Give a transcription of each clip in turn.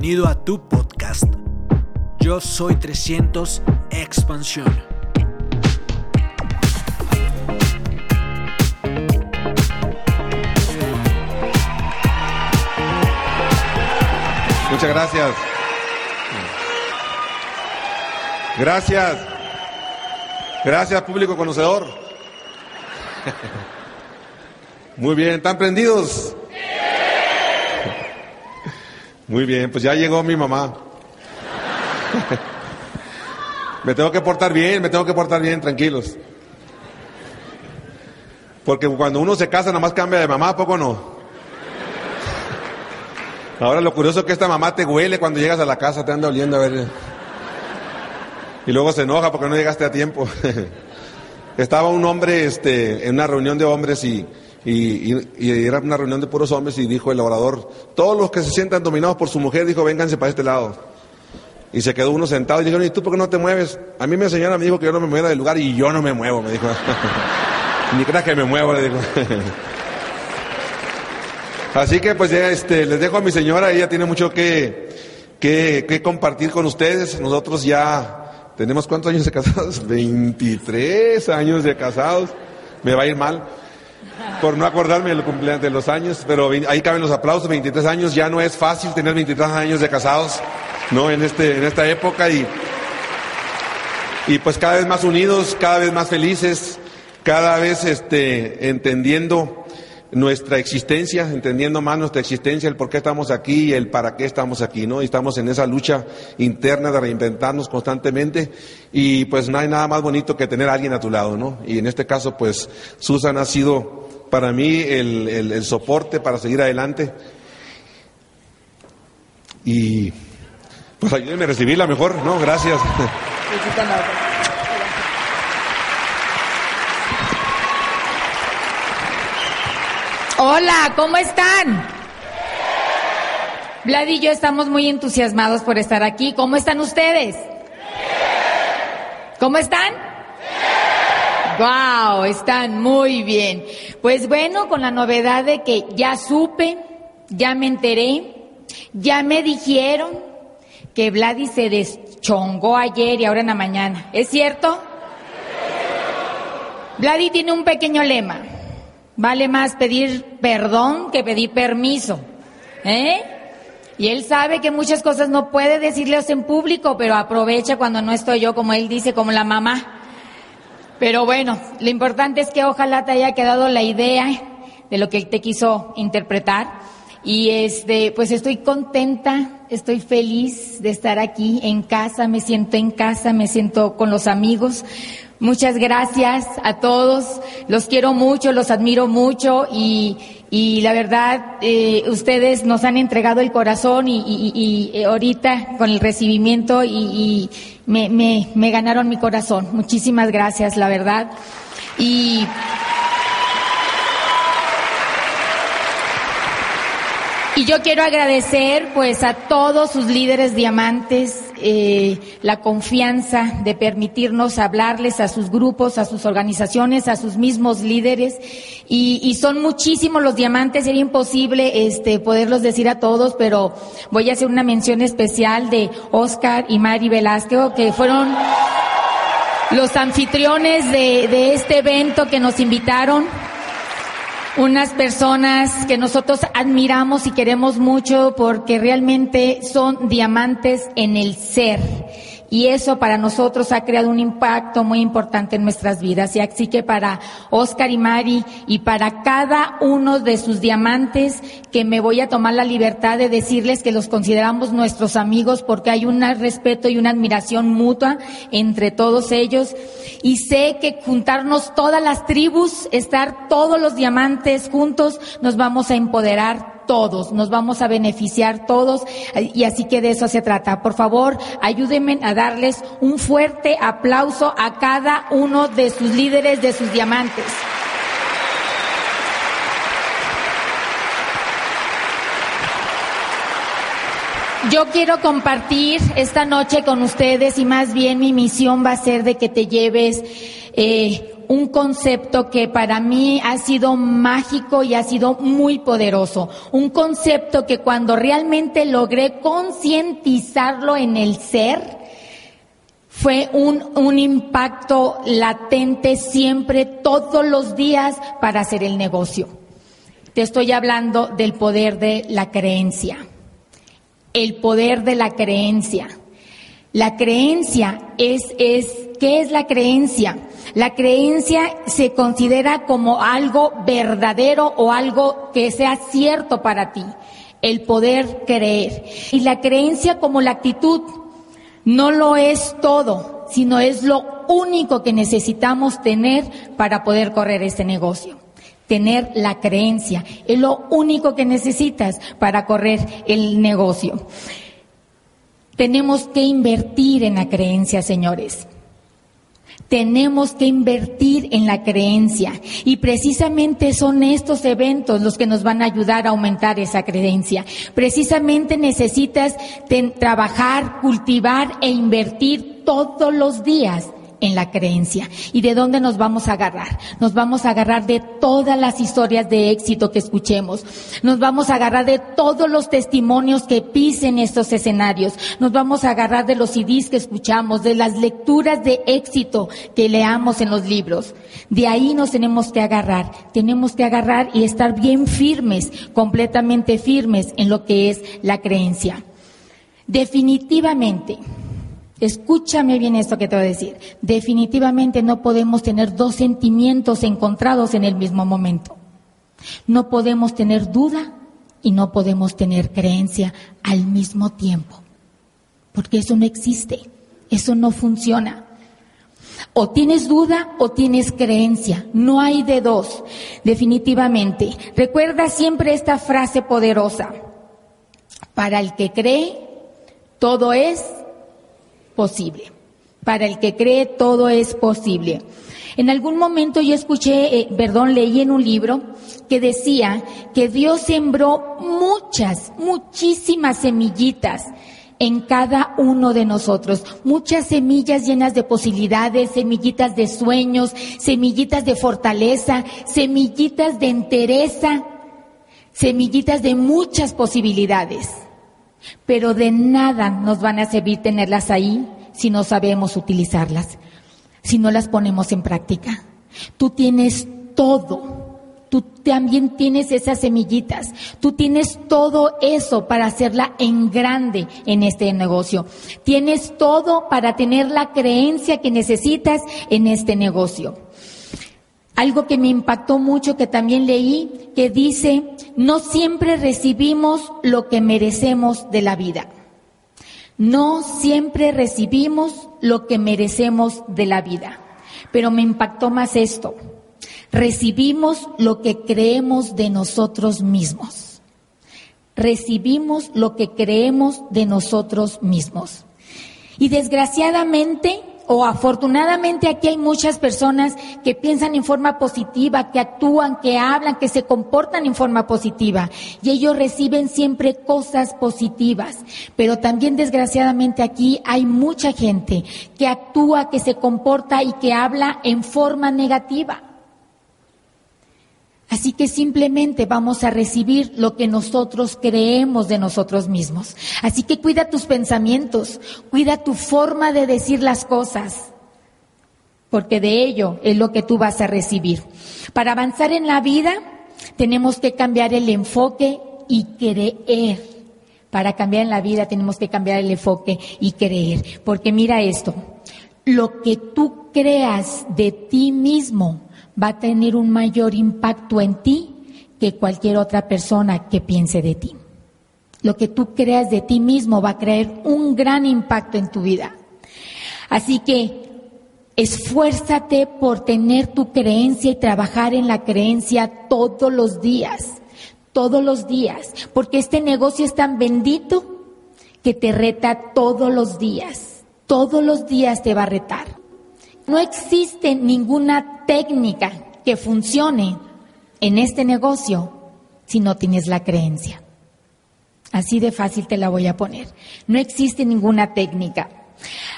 Bienvenido a tu podcast. Yo soy 300 Expansión. Muchas gracias. Gracias. Gracias, público conocedor. Muy bien, ¿están prendidos? Muy bien, pues ya llegó mi mamá. me tengo que portar bien, me tengo que portar bien, tranquilos. Porque cuando uno se casa, nada más cambia de mamá, ¿a poco no? Ahora lo curioso es que esta mamá te huele cuando llegas a la casa, te anda oliendo a ver. Y luego se enoja porque no llegaste a tiempo. Estaba un hombre este, en una reunión de hombres y y, era una reunión de puros hombres y dijo el orador, todos los que se sientan dominados por su mujer, dijo, vénganse para este lado. Y se quedó uno sentado y dijo, ¿y tú por qué no te mueves? A mí mi señora me dijo que yo no me moviera del lugar y yo no me muevo, me dijo. Ni creas que me muevo, le dijo. Así que pues ya este, les dejo a mi señora, ella tiene mucho que, que, que compartir con ustedes. Nosotros ya tenemos cuántos años de casados? 23 años de casados. Me va a ir mal por no acordarme de los años, pero ahí caben los aplausos, 23 años, ya no es fácil tener 23 años de casados, ¿no? En, este, en esta época y, y pues cada vez más unidos, cada vez más felices, cada vez este, entendiendo nuestra existencia, entendiendo más nuestra existencia, el por qué estamos aquí y el para qué estamos aquí, ¿no? Y estamos en esa lucha interna de reinventarnos constantemente y pues no hay nada más bonito que tener a alguien a tu lado, ¿no? Y en este caso, pues Susan ha sido para mí el, el, soporte para seguir adelante y pues ayúdenme a recibirla mejor, ¿no? Gracias. Hola, ¿cómo están? Vlad y yo estamos muy entusiasmados por estar aquí. ¿Cómo están ustedes? ¿Cómo están? Wow, están muy bien. Pues bueno, con la novedad de que ya supe, ya me enteré, ya me dijeron que Vladi se deschongó ayer y ahora en la mañana. ¿Es cierto? Vladi tiene un pequeño lema. Vale más pedir perdón que pedir permiso. ¿Eh? Y él sabe que muchas cosas no puede decirles en público, pero aprovecha cuando no estoy yo, como él dice, como la mamá. Pero bueno, lo importante es que ojalá te haya quedado la idea de lo que te quiso interpretar. Y este, pues estoy contenta, estoy feliz de estar aquí en casa, me siento en casa, me siento con los amigos, Muchas gracias a todos, los quiero mucho, los admiro mucho y, y la verdad eh, ustedes nos han entregado el corazón y, y, y eh, ahorita con el recibimiento y, me, me, me ganaron mi corazón. Muchísimas gracias, la verdad. Y Y yo quiero agradecer pues a todos sus líderes diamantes eh, la confianza de permitirnos hablarles a sus grupos, a sus organizaciones, a sus mismos líderes. Y, y son muchísimos los diamantes, sería imposible este, poderlos decir a todos, pero voy a hacer una mención especial de Oscar y Mari Velázquez, que fueron los anfitriones de, de este evento que nos invitaron unas personas que nosotros admiramos y queremos mucho porque realmente son diamantes en el ser y eso para nosotros ha creado un impacto muy importante en nuestras vidas. Y así que para Oscar y Mari y para cada uno de sus diamantes que me voy a tomar la libertad de decirles que los consideramos nuestros amigos porque hay un respeto y una admiración mutua entre todos ellos. Y sé que juntarnos todas las tribus, estar todos los diamantes juntos, nos vamos a empoderar todos, nos vamos a beneficiar todos y así que de eso se trata. Por favor, ayúdenme a darles un fuerte aplauso a cada uno de sus líderes, de sus diamantes. Yo quiero compartir esta noche con ustedes y más bien mi misión va a ser de que te lleves eh, un concepto que para mí ha sido mágico y ha sido muy poderoso. Un concepto que cuando realmente logré concientizarlo en el ser, fue un, un impacto latente siempre, todos los días para hacer el negocio. Te estoy hablando del poder de la creencia el poder de la creencia. La creencia es, es, ¿qué es la creencia? La creencia se considera como algo verdadero o algo que sea cierto para ti. El poder creer. Y la creencia como la actitud no lo es todo, sino es lo único que necesitamos tener para poder correr este negocio tener la creencia. Es lo único que necesitas para correr el negocio. Tenemos que invertir en la creencia, señores. Tenemos que invertir en la creencia y precisamente son estos eventos los que nos van a ayudar a aumentar esa creencia. Precisamente necesitas trabajar, cultivar e invertir todos los días en la creencia. ¿Y de dónde nos vamos a agarrar? Nos vamos a agarrar de todas las historias de éxito que escuchemos. Nos vamos a agarrar de todos los testimonios que pisen estos escenarios. Nos vamos a agarrar de los CDs que escuchamos, de las lecturas de éxito que leamos en los libros. De ahí nos tenemos que agarrar. Tenemos que agarrar y estar bien firmes, completamente firmes en lo que es la creencia. Definitivamente, Escúchame bien esto que te voy a decir. Definitivamente no podemos tener dos sentimientos encontrados en el mismo momento. No podemos tener duda y no podemos tener creencia al mismo tiempo. Porque eso no existe. Eso no funciona. O tienes duda o tienes creencia. No hay de dos. Definitivamente. Recuerda siempre esta frase poderosa. Para el que cree, todo es posible. Para el que cree, todo es posible. En algún momento yo escuché, eh, perdón, leí en un libro que decía que Dios sembró muchas, muchísimas semillitas en cada uno de nosotros. Muchas semillas llenas de posibilidades, semillitas de sueños, semillitas de fortaleza, semillitas de entereza, semillitas de muchas posibilidades. Pero de nada nos van a servir tenerlas ahí si no sabemos utilizarlas, si no las ponemos en práctica. Tú tienes todo. Tú también tienes esas semillitas. Tú tienes todo eso para hacerla en grande en este negocio. Tienes todo para tener la creencia que necesitas en este negocio. Algo que me impactó mucho que también leí, que dice, no siempre recibimos lo que merecemos de la vida. No siempre recibimos lo que merecemos de la vida. Pero me impactó más esto. Recibimos lo que creemos de nosotros mismos. Recibimos lo que creemos de nosotros mismos. Y desgraciadamente o afortunadamente aquí hay muchas personas que piensan en forma positiva, que actúan, que hablan, que se comportan en forma positiva y ellos reciben siempre cosas positivas. Pero también desgraciadamente aquí hay mucha gente que actúa, que se comporta y que habla en forma negativa. Así que simplemente vamos a recibir lo que nosotros creemos de nosotros mismos. Así que cuida tus pensamientos, cuida tu forma de decir las cosas, porque de ello es lo que tú vas a recibir. Para avanzar en la vida tenemos que cambiar el enfoque y creer. Para cambiar en la vida tenemos que cambiar el enfoque y creer. Porque mira esto, lo que tú creas de ti mismo va a tener un mayor impacto en ti que cualquier otra persona que piense de ti. Lo que tú creas de ti mismo va a crear un gran impacto en tu vida. Así que esfuérzate por tener tu creencia y trabajar en la creencia todos los días, todos los días, porque este negocio es tan bendito que te reta todos los días, todos los días te va a retar. No existe ninguna técnica que funcione en este negocio si no tienes la creencia. Así de fácil te la voy a poner. No existe ninguna técnica.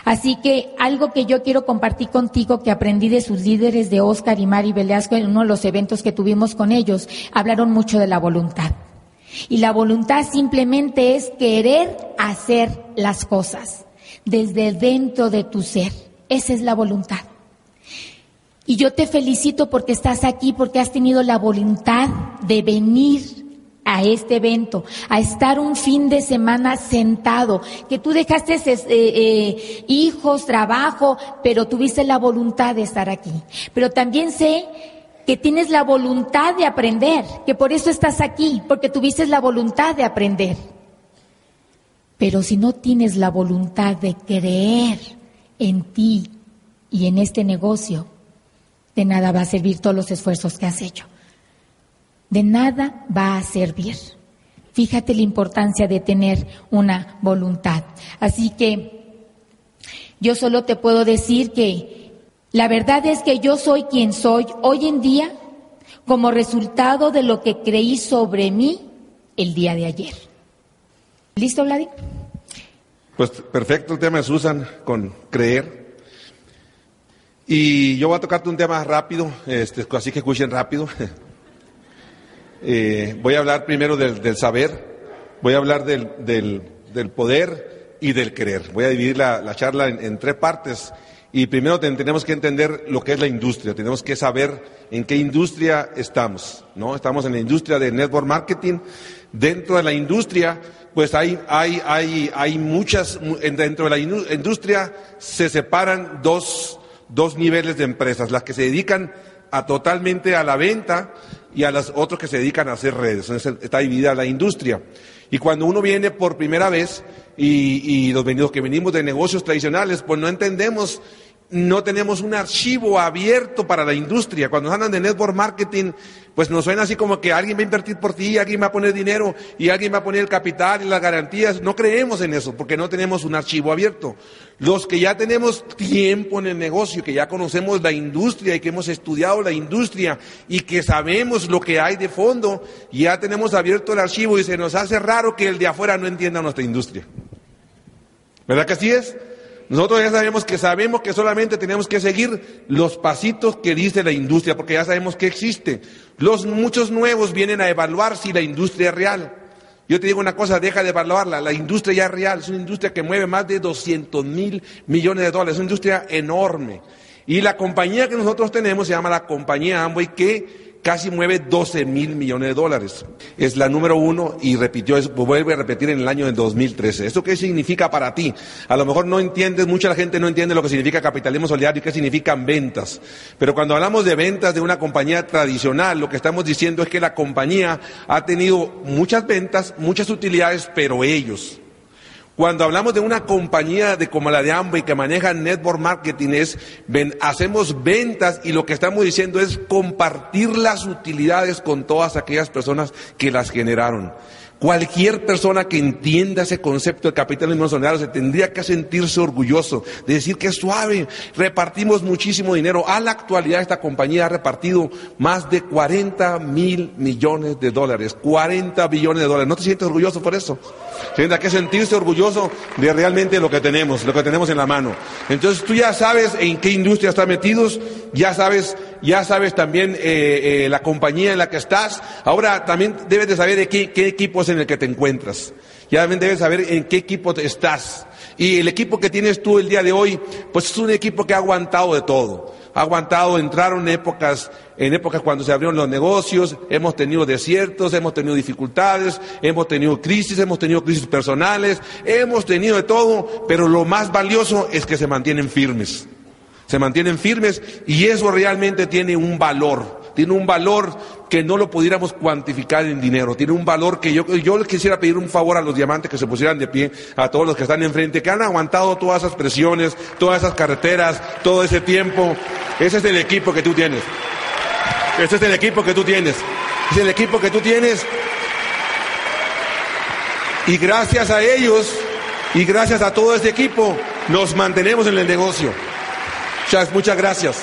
Así que algo que yo quiero compartir contigo que aprendí de sus líderes de Oscar y Mari Velasco en uno de los eventos que tuvimos con ellos, hablaron mucho de la voluntad. Y la voluntad simplemente es querer hacer las cosas desde dentro de tu ser. Esa es la voluntad. Y yo te felicito porque estás aquí, porque has tenido la voluntad de venir a este evento, a estar un fin de semana sentado, que tú dejaste eh, eh, hijos, trabajo, pero tuviste la voluntad de estar aquí. Pero también sé que tienes la voluntad de aprender, que por eso estás aquí, porque tuviste la voluntad de aprender. Pero si no tienes la voluntad de creer en ti y en este negocio, de nada va a servir todos los esfuerzos que has hecho. De nada va a servir. Fíjate la importancia de tener una voluntad. Así que yo solo te puedo decir que la verdad es que yo soy quien soy hoy en día como resultado de lo que creí sobre mí el día de ayer. ¿Listo, Vladi? Pues perfecto el tema de Susan con creer. Y yo voy a tocarte un tema rápido, este, así que escuchen rápido. Eh, voy a hablar primero del, saber, voy a hablar del, poder y del querer. Voy a dividir la, charla en, tres partes. Y primero tenemos que entender lo que es la industria, tenemos que saber en qué industria estamos, ¿no? Estamos en la industria de network marketing. Dentro de la industria, pues hay, hay, hay, hay muchas, dentro de la industria se separan dos dos niveles de empresas, las que se dedican a totalmente a la venta y a las otros que se dedican a hacer redes. está dividida la industria. Y cuando uno viene por primera vez y, los venidos que venimos de negocios tradicionales, pues no entendemos no tenemos un archivo abierto para la industria. Cuando nos hablan de network marketing, pues nos suena así como que alguien va a invertir por ti, alguien va a poner dinero y alguien va a poner el capital y las garantías. No creemos en eso porque no tenemos un archivo abierto. Los que ya tenemos tiempo en el negocio, que ya conocemos la industria y que hemos estudiado la industria y que sabemos lo que hay de fondo, ya tenemos abierto el archivo y se nos hace raro que el de afuera no entienda nuestra industria. ¿Verdad que así es? Nosotros ya sabemos que sabemos que solamente tenemos que seguir los pasitos que dice la industria, porque ya sabemos que existe. Los muchos nuevos vienen a evaluar si la industria es real. Yo te digo una cosa, deja de evaluarla. La industria ya es real, es una industria que mueve más de 200 mil millones de dólares, es una industria enorme. Y la compañía que nosotros tenemos se llama la compañía Amway, que casi mueve 12 mil millones de dólares. Es la número uno y repitió, vuelve a repetir en el año de 2013. ¿Esto qué significa para ti? A lo mejor no entiendes, mucha gente no entiende lo que significa capitalismo solidario y qué significan ventas. Pero cuando hablamos de ventas de una compañía tradicional, lo que estamos diciendo es que la compañía ha tenido muchas ventas, muchas utilidades, pero ellos, cuando hablamos de una compañía de como la de Amway que maneja network marketing es hacemos ventas y lo que estamos diciendo es compartir las utilidades con todas aquellas personas que las generaron. Cualquier persona que entienda ese concepto de capitalismo solidario se tendría que sentirse orgulloso de decir que es suave, repartimos muchísimo dinero. A la actualidad esta compañía ha repartido más de 40 mil millones de dólares, 40 billones de dólares. ¿No te sientes orgulloso por eso? Tendrá que sentirse orgulloso de realmente lo que tenemos, lo que tenemos en la mano. Entonces tú ya sabes en qué industria estás metidos, ya sabes, ya sabes también eh, eh, la compañía en la que estás. Ahora también debes de saber de qué, qué equipo es en el que te encuentras. Ya también debes saber en qué equipo estás. Y el equipo que tienes tú el día de hoy, pues es un equipo que ha aguantado de todo ha aguantado, entraron épocas, en épocas cuando se abrieron los negocios, hemos tenido desiertos, hemos tenido dificultades, hemos tenido crisis, hemos tenido crisis personales, hemos tenido de todo, pero lo más valioso es que se mantienen firmes. Se mantienen firmes y eso realmente tiene un valor, tiene un valor que no lo pudiéramos cuantificar en dinero, tiene un valor que yo, yo les quisiera pedir un favor a los diamantes que se pusieran de pie, a todos los que están enfrente, que han aguantado todas esas presiones, todas esas carreteras, todo ese tiempo. Ese es el equipo que tú tienes. Ese es el equipo que tú tienes. Es el equipo que tú tienes. Y gracias a ellos y gracias a todo este equipo nos mantenemos en el negocio. Muchas, muchas gracias.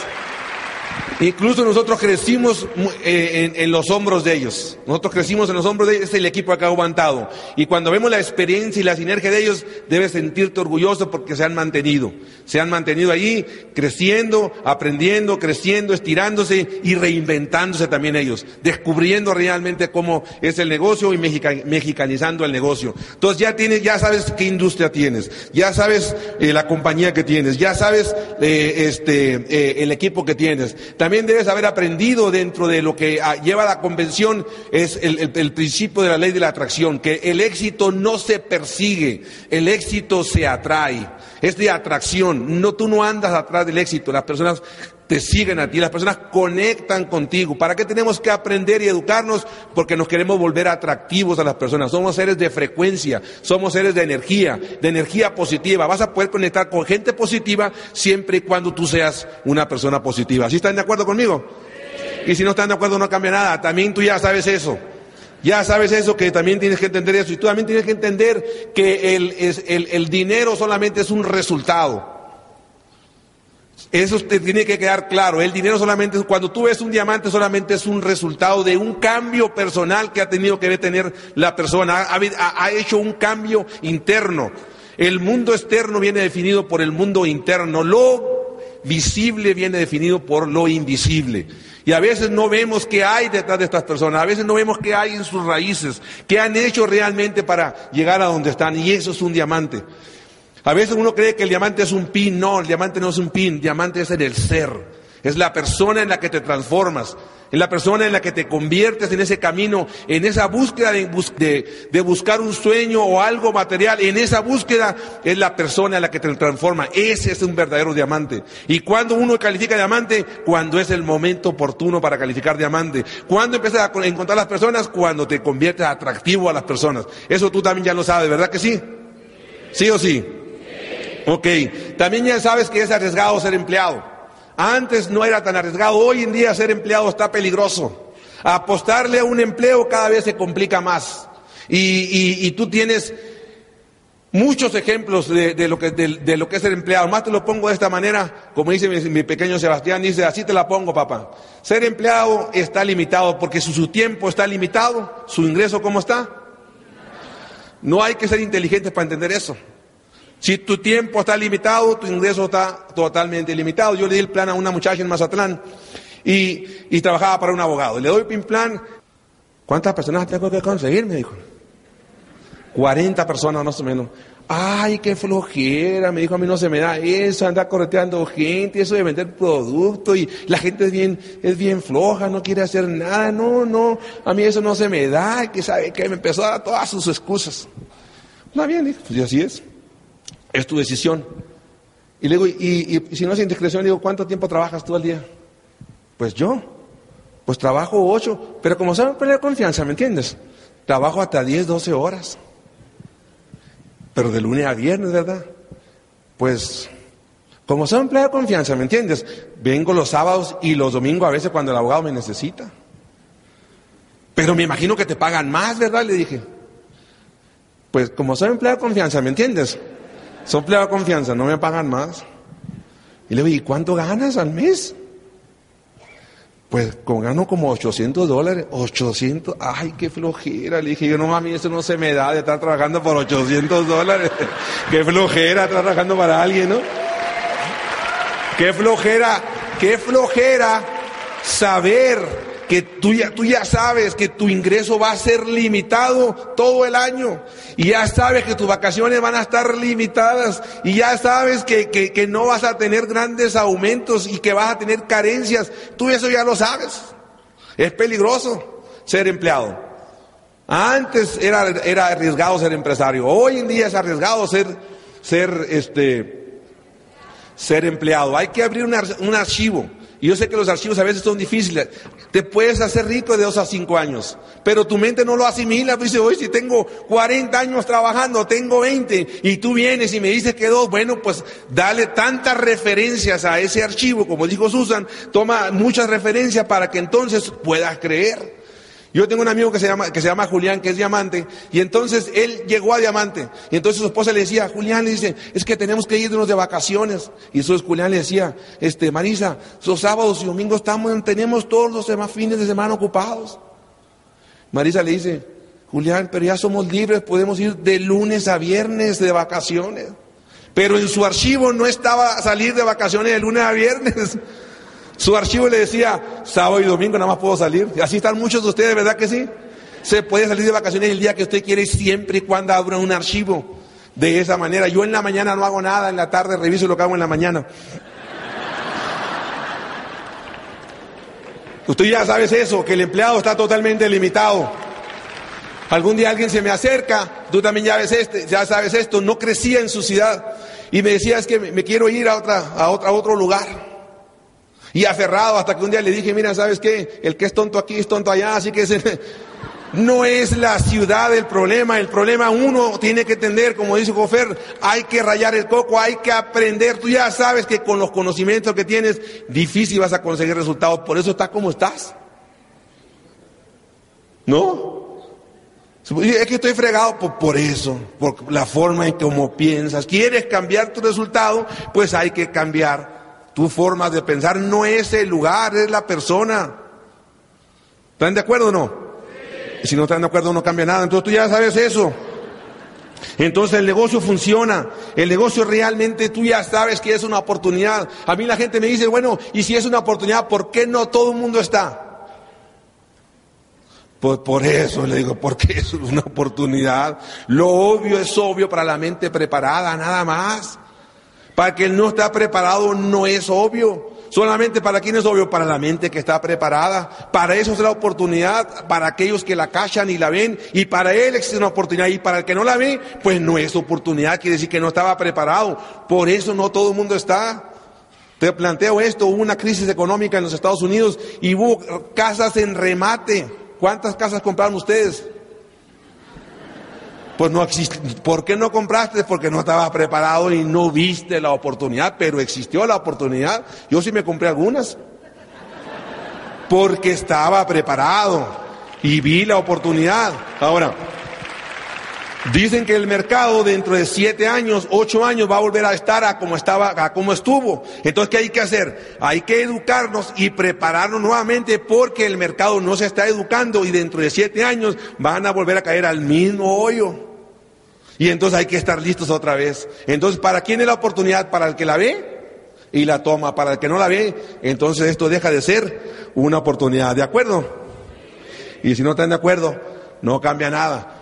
Incluso nosotros crecimos eh, en, los hombros de ellos. Nosotros crecimos en los hombros de ellos, es el equipo ha aguantado. Y cuando vemos la experiencia y la sinergia de ellos, debes sentirte orgulloso porque se han mantenido. Se han mantenido allí, creciendo, aprendiendo, creciendo, estirándose y reinventándose también ellos. Descubriendo realmente cómo es el negocio y mexicanizando el negocio. Entonces ya tienes, ya sabes qué industria tienes, ya sabes eh, la compañía que tienes, ya sabes eh, este, el equipo que tienes. También debes haber aprendido dentro de lo que ah, lleva la convención es el, principio de la ley de la atracción, que el éxito no se persigue, el éxito se atrae. Es de atracción. No, tú no andas atrás del éxito. Las personas te siguen a ti, las personas conectan contigo. ¿Para qué tenemos que aprender y educarnos? Porque nos queremos volver atractivos a las personas. Somos seres de frecuencia, somos seres de energía, de energía positiva. Vas a poder conectar con gente positiva siempre y cuando tú seas una persona positiva. ¿Sí están de acuerdo conmigo? Y si no están de acuerdo no cambia nada. También tú ya sabes eso. Ya sabes eso, que también tienes que entender eso. Y tú también tienes que entender que el, el, el dinero solamente es un resultado. Eso te tiene que quedar claro. El dinero solamente, cuando tú ves un diamante, solamente es un resultado de un cambio personal que ha tenido que tener la persona. Ha, hecho un cambio interno. El mundo externo viene definido por el mundo interno. Lo visible viene definido por lo invisible. Y a veces no vemos qué hay detrás de estas personas, a veces no vemos qué hay en sus raíces, qué han hecho realmente para llegar a donde están. Y eso es un diamante. A veces uno cree que el diamante es un pin, no, el diamante no es un pin, el diamante es en el ser, es la persona en la que te transformas, es la persona en la que te conviertes en ese camino, en esa búsqueda de, buscar un sueño o algo material, en esa búsqueda es la persona en la que te transforma, ese es un verdadero diamante. Y cuando uno califica diamante, cuando es el momento oportuno para calificar diamante, cuando empiezas a encontrar las personas, cuando te conviertes atractivo a las personas. Eso tú también ya lo sabes, ¿verdad que sí? ¿Sí o sí? Ok, también ya sabes que es arriesgado ser empleado. Antes no era tan arriesgado, hoy en día ser empleado está peligroso. Apostarle a un empleo cada vez se complica más. Y, tú tienes muchos ejemplos de, lo que, de, lo que es ser empleado. Más te lo pongo de esta manera, como dice mi, pequeño Sebastián, dice, así te la pongo, papá. Ser empleado está limitado porque su, su tiempo está limitado, su ingreso, ¿cómo está? No hay que ser inteligente para entender eso. Si tu tiempo está limitado, tu ingreso está totalmente limitado. Yo le di el plan a una muchacha en Mazatlán y, trabajaba para un abogado. Le doy el plan. ¿Cuántas personas tengo que conseguir? Me dijo. 40 personas más o menos. Ay, qué flojera, me dijo, a mí no se me da eso, anda correteando gente, eso de vender producto y la gente es bien, es bien floja, no quiere hacer nada, no, no, a mí eso no se me da, que sabe que me empezó a dar todas sus excusas. No, bien, dijo, pues así es. Es tu decisión. Y le digo, y, si no es indiscreción, digo, ¿cuánto tiempo trabajas tú al día? Pues yo, pues trabajo ocho, pero como saben pelear confianza, ¿me entiendes? Trabajo hasta diez, doce horas. Pero de lunes a viernes, ¿verdad? Pues, como saben emplear confianza, ¿me entiendes? Vengo los sábados y los domingos a veces cuando el abogado me necesita. Pero me imagino que te pagan más, ¿verdad? Le dije. Pues como saben emplear confianza, ¿me entiendes? Soy empleado confianza, no me pagan más. Y le digo, ¿y cuánto ganas al mes? Pues con gano como 800 dólares, 800, ay, qué flojera. Le dije, yo no mami, eso no se me da de estar trabajando por 800 dólares. qué flojera estar trabajando para alguien, ¿no? Qué flojera, qué flojera saber que tú ya, tú ya sabes que tu ingreso va a ser limitado todo el año y ya sabes que tus vacaciones van a estar limitadas y ya sabes que, que, no vas a tener grandes aumentos y que vas a tener carencias. Tú eso ya lo sabes. Es peligroso ser empleado. Antes era, era arriesgado ser empresario. Hoy en día es arriesgado ser, ser, este, ser empleado. Hay que abrir un archivo y yo sé que los archivos a veces son difíciles. Te puedes hacer rico de dos a cinco años, pero tu mente no lo asimila. Tú dices, oye, si tengo 40 años trabajando, tengo 20, y tú vienes y me dices que dos, bueno, pues dale tantas referencias a ese archivo, como dijo Susan, toma muchas referencias para que entonces puedas creer. Yo tengo un amigo que se llama, que se llama Julián, que es diamante, y entonces él llegó a diamante, y entonces su esposa le decía, Julián le dice, es que tenemos que irnos de vacaciones. Y entonces Julián le decía, este, Marisa, los sábados y domingos estamos, tenemos todos los demás fines de semana ocupados. Marisa le dice, Julián, pero ya somos libres, podemos ir de lunes a viernes de vacaciones. Pero en su archivo no estaba salir de vacaciones de lunes a viernes. Su archivo le decía, sábado y domingo nada más puedo salir. Así están muchos de ustedes, ¿verdad que sí? Se puede salir de vacaciones el día que usted quiere, siempre y cuando abra un archivo. De esa manera. Yo en la mañana no hago nada, en la tarde reviso lo que hago en la mañana. Usted ya sabes eso, que el empleado está totalmente limitado. Algún día alguien se me acerca, tú también ya ves este, ya sabes esto, no crecía en su ciudad y me decía es que me quiero ir a otra, a otra, a otro lugar. Y aferrado hasta que un día le dije, mira, ¿sabes qué? El que es tonto aquí es tonto allá, así que no es la ciudad el problema, el problema uno tiene que entender, como dice Jofer, hay que rayar el coco, hay que aprender. Tú ya sabes que con los conocimientos que tienes, difícil vas a conseguir resultados, por eso estás como estás. ¿No? Es que estoy fregado por, por, eso, por la forma en cómo piensas. ¿Quieres cambiar tu resultado? Pues hay que cambiar tu forma de pensar no es el lugar, es la persona. ¿Están de acuerdo o no? Si no están de acuerdo no cambia nada. Entonces tú ya sabes eso. Entonces el negocio funciona. El negocio realmente tú ya sabes que es una oportunidad. A mí la gente me dice, bueno, y si es una oportunidad, ¿por qué no todo el mundo está? Pues por eso le digo, porque es una oportunidad. Lo obvio es obvio para la mente preparada, nada más. Para que no está preparado no es obvio. Solamente para quien es obvio, para la mente que está preparada. Para eso es la oportunidad, para aquellos que la cachan y la ven. Y para él existe una oportunidad. Y para el que no la ve, pues no es oportunidad, quiere decir que no estaba preparado. Por eso no todo el mundo está. Te planteo esto, hubo una crisis económica en los Estados Unidos y hubo casas en remate. ¿Cuántas casas compraron ustedes? Pues no existe. ¿Por qué no compraste? Porque no estabas preparado y no viste la oportunidad, pero existió la oportunidad. Yo sí me compré algunas. Porque estaba preparado y vi la oportunidad. Ahora, Dicen que el mercado dentro de siete años, ocho años va a volver a estar a como estaba, a como estuvo. Entonces, ¿qué hay que hacer? Hay que educarnos y prepararnos nuevamente porque el mercado no se está educando y dentro de siete años van a volver a caer al mismo hoyo. Y entonces hay que estar listos otra vez. Entonces, ¿para quién es la oportunidad? Para el que la ve y la toma. Para el que no la ve, entonces esto deja de ser una oportunidad. ¿De acuerdo? Y si no están de acuerdo, no cambia nada.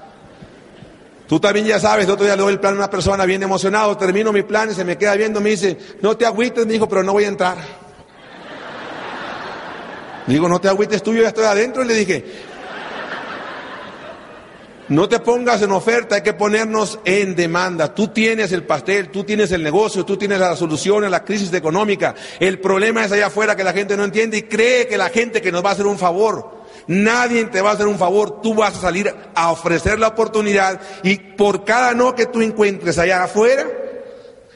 Tú también ya sabes, el otro día le doy el plan a una persona bien emocionado, termino mi plan y se me queda viendo, me dice, no te agüites, me dijo, pero no voy a entrar. Digo, no te agüites tú, yo ya estoy adentro. Y le dije, no te pongas en oferta, hay que ponernos en demanda. Tú tienes el pastel, tú tienes el negocio, tú tienes la solución a la crisis económica. El problema es allá afuera que la gente no entiende y cree que la gente que nos va a hacer un favor. Nadie te va a hacer un favor, tú vas a salir a ofrecer la oportunidad y por cada no que tú encuentres allá afuera,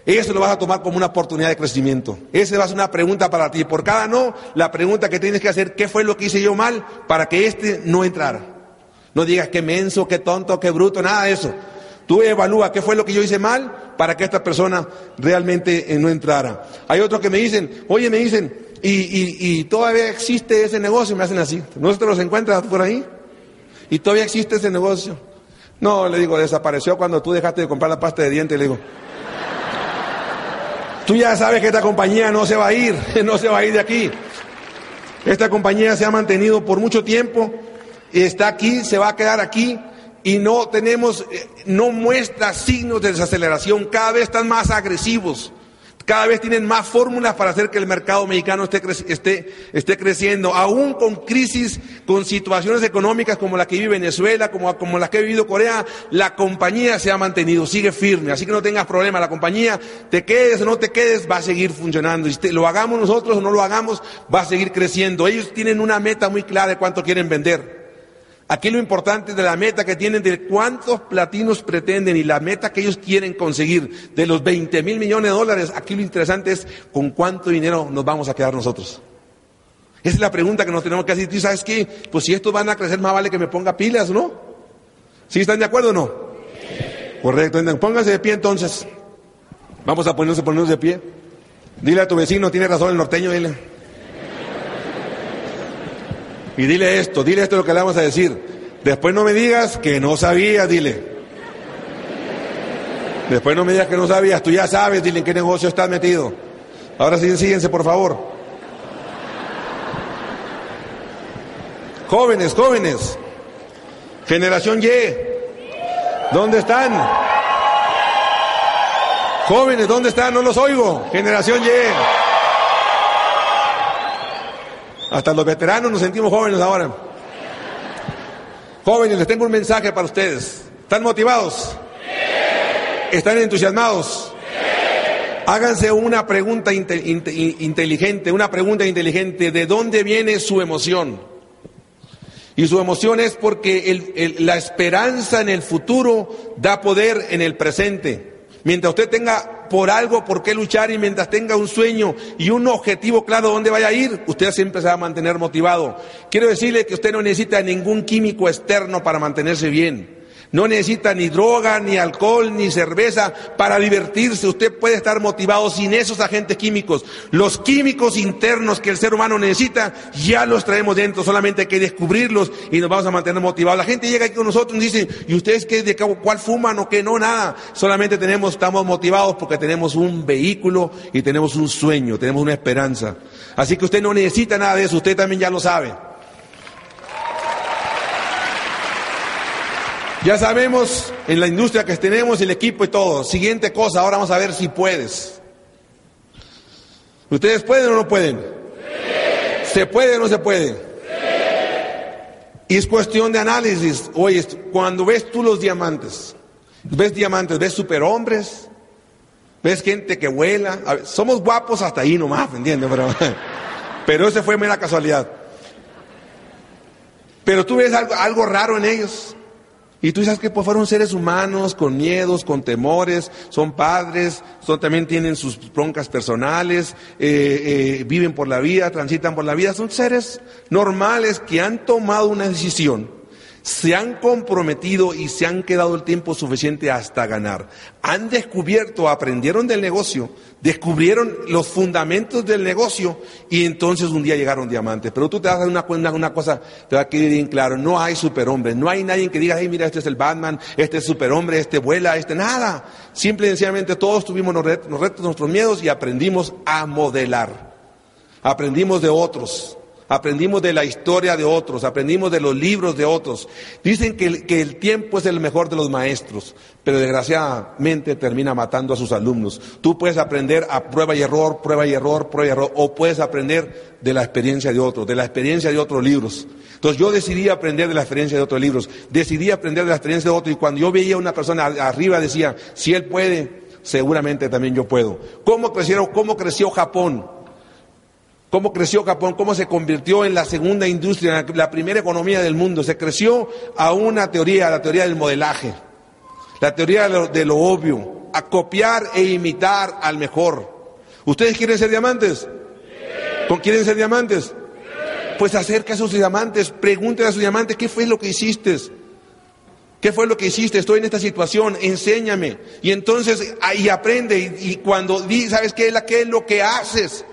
eso lo vas a tomar como una oportunidad de crecimiento. Esa va a ser una pregunta para ti. Por cada no, la pregunta que tienes que hacer, ¿qué fue lo que hice yo mal para que este no entrara? No digas qué menso, qué tonto, qué bruto, nada de eso. Tú evalúa qué fue lo que yo hice mal para que esta persona realmente eh, no entrara. Hay otros que me dicen, oye, me dicen, y, todavía existe ese negocio, me hacen así. ¿No se los encuentras por ahí? Y todavía existe ese negocio. No, le digo, desapareció cuando tú dejaste de comprar la pasta de dientes, le digo. Tú ya sabes que esta compañía no se va a ir, no se va a ir de aquí. Esta compañía se ha mantenido por mucho tiempo está aquí, se va a quedar aquí y no tenemos, eh, no muestra signos de desaceleración, cada vez están más agresivos. Cada vez tienen más fórmulas para hacer que el mercado mexicano esté, esté, esté creciendo, aún con crisis, con situaciones económicas como la que vive Venezuela, como, como la que ha vivido Corea, la compañía se ha mantenido, sigue firme, así que no tengas problema, la compañía, te quedes o no te quedes, va a seguir funcionando, y lo hagamos nosotros o no lo hagamos, va a seguir creciendo. Ellos tienen una meta muy clara de cuánto quieren vender. Aquí lo importante de la meta que tienen, de cuántos platinos pretenden y la meta que ellos quieren conseguir de los 20 mil millones de dólares, aquí lo interesante es con cuánto dinero nos vamos a quedar nosotros. Esa es la pregunta que nos tenemos que hacer. ¿Tú sabes qué? Pues si estos van a crecer, más vale que me ponga pilas, ¿no? ¿Sí están de acuerdo o no? Correcto. Pónganse de pie entonces. Vamos a ponernos, ponernos de pie. Dile a tu vecino, tiene razón el norteño, dile. Y dile esto, dile esto lo que le vamos a decir. Después no me digas que no sabías, dile. Después no me digas que no sabías, tú ya sabes, dile en qué negocio estás metido. Ahora sí, síguense, por favor. Jóvenes, jóvenes. Generación Y. ¿Dónde están? Jóvenes, ¿dónde están? No los oigo. Generación Y. Hasta los veteranos nos sentimos jóvenes ahora. Jóvenes, les tengo un mensaje para ustedes. ¿Están motivados? ¿Están entusiasmados? Háganse una pregunta inteligente, una pregunta inteligente. ¿De dónde viene su emoción? Y su emoción es porque la esperanza en el futuro da poder en el presente. Mientras usted tenga por algo por qué luchar y mientras tenga un sueño y un objetivo claro dónde vaya a ir, usted siempre se va a mantener motivado. Quiero decirle que usted no necesita ningún químico externo para mantenerse bien. No necesita ni droga, ni alcohol, ni cerveza para divertirse. Usted puede estar motivado sin esos agentes químicos. Los químicos internos que el ser humano necesita, ya los traemos dentro. Solamente hay que descubrirlos y nos vamos a mantener motivados. La gente llega aquí con nosotros y dice, ¿y ustedes qué, de cuál fuman o qué? No, nada. Solamente tenemos, estamos motivados porque tenemos un vehículo y tenemos un sueño, tenemos una esperanza. Así que usted no necesita nada de eso. Usted también ya lo sabe. Ya sabemos en la industria que tenemos, el equipo y todo. Siguiente cosa, ahora vamos a ver si puedes. ¿Ustedes pueden o no pueden? ¿Se puede o no se puede? Y es cuestión de análisis. Oye, cuando ves tú los diamantes, ves diamantes, ves superhombres, ves gente que vuela. somos guapos hasta ahí nomás, ¿me entiendes? Pero, pero ese fue mera casualidad. Pero tú ves algo, algo raro en ellos. Y tú sabes que pues fueron seres humanos con miedos, con temores, son padres, son, también tienen sus broncas personales, eh, eh, viven por la vida, transitan por la vida, son seres normales que han tomado una decisión se han comprometido y se han quedado el tiempo suficiente hasta ganar. Han descubierto, aprendieron del negocio, descubrieron los fundamentos del negocio y entonces un día llegaron diamantes. Pero tú te das una, una, una cosa, te va a quedar bien claro, no hay superhombres, no hay nadie que diga, hey, mira, este es el Batman, este es superhombre, este vuela, este nada. Simple y sencillamente todos tuvimos los retos, nuestros miedos y aprendimos a modelar. Aprendimos de otros. Aprendimos de la historia de otros, aprendimos de los libros de otros. Dicen que el, tiempo es el mejor de los maestros, pero desgraciadamente termina matando a sus alumnos. Tú puedes aprender a prueba y error, prueba y error, prueba y error, o puedes aprender de la experiencia de otros, de la experiencia de otros libros. Entonces yo decidí aprender de la experiencia de otros libros, decidí aprender de la experiencia de otros y cuando yo veía a una persona arriba decía, si él puede, seguramente también yo puedo. ¿Cómo, cómo creció Japón? Cómo creció Japón, cómo se convirtió en la segunda industria, la primera economía del mundo. Se creció a una teoría, la teoría del modelaje, la teoría de lo, obvio, a copiar e imitar al mejor. ¿Ustedes quieren ser diamantes? ¿Quieren ser diamantes? Pues acerca a sus diamantes, pregúntenle a sus diamantes, ¿qué fue lo que hiciste? ¿Qué fue lo que hiciste? Estoy en esta situación, enséñame. Y entonces ahí aprende. Y, cuando di, ¿sabes qué, qué es lo que haces?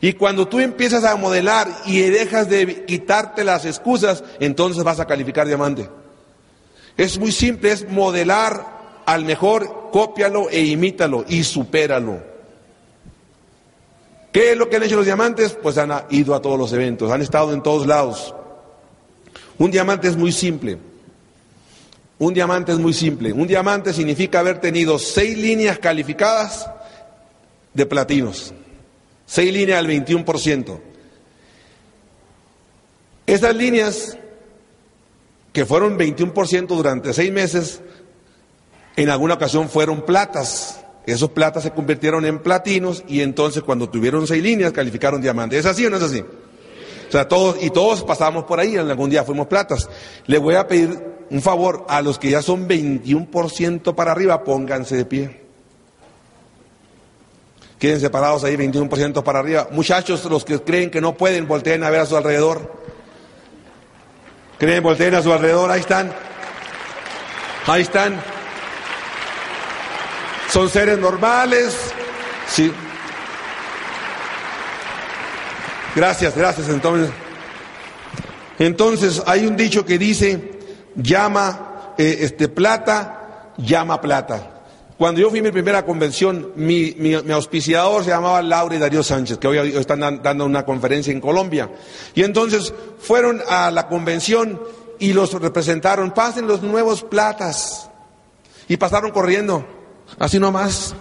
Y cuando tú empiezas a modelar y dejas de quitarte las excusas, entonces vas a calificar diamante. Es muy simple, es modelar al mejor, cópialo e imítalo y supéralo. ¿Qué es lo que han hecho los diamantes? Pues han ido a todos los eventos, han estado en todos lados. Un diamante es muy simple. Un diamante es muy simple. Un diamante significa haber tenido seis líneas calificadas de platinos. Seis líneas al 21%. Esas líneas, que fueron 21% durante seis meses, en alguna ocasión fueron platas. Esos platas se convirtieron en platinos y entonces cuando tuvieron seis líneas calificaron diamantes. ¿Es así o no es así? O sea, todos, y todos pasamos por ahí, algún día fuimos platas. Le voy a pedir un favor a los que ya son 21% para arriba, pónganse de pie. Queden separados ahí 21% para arriba. Muchachos, los que creen que no pueden, volteen a ver a su alrededor. Creen, volteen a su alrededor, ahí están. Ahí están. Son seres normales. Sí. Gracias, gracias. Entonces, entonces hay un dicho que dice, llama eh, este plata, llama plata. Cuando yo fui a mi primera convención, mi, auspiciador se llamaba Laura y Darío Sánchez, que hoy están dando una conferencia en Colombia. Y entonces fueron a la convención y los representaron, pasen los nuevos platas. Y pasaron corriendo, así nomás.